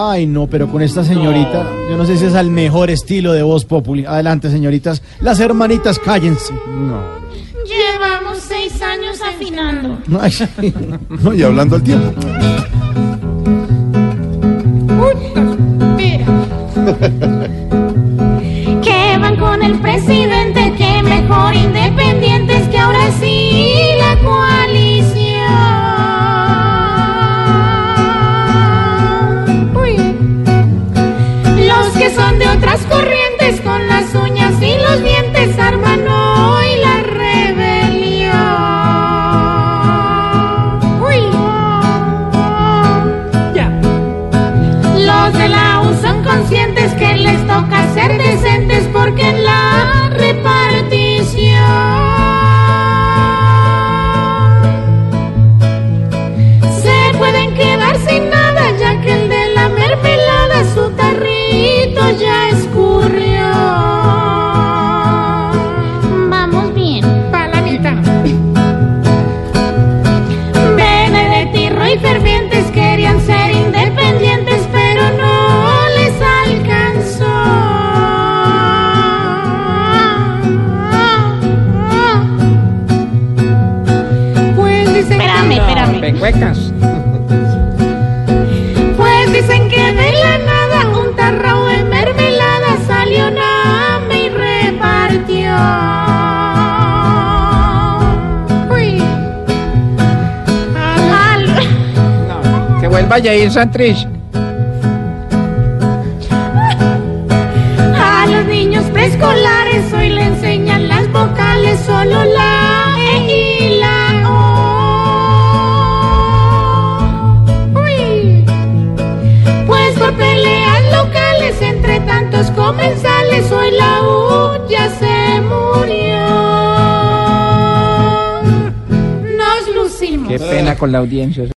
Ay, no, pero con esta señorita, yo no sé si es al mejor estilo de voz populi. Adelante, señoritas. Las hermanitas, cállense. No. Llevamos seis años afinando. Ay, sí. No, y hablando al tiempo. Que otras corrientes, con las uñas y los dientes, arman hoy la rebelión. Uy. Los de la U son conscientes que les toca ser decentes porque Pecuecas. Pues dicen que de la nada un tarro de mermelada salió Name y repartió. Uy. Al- No, que vuelva Jair Santrich. Comensales, hoy la U ya se murió. Nos lucimos. Qué pena con la audiencia.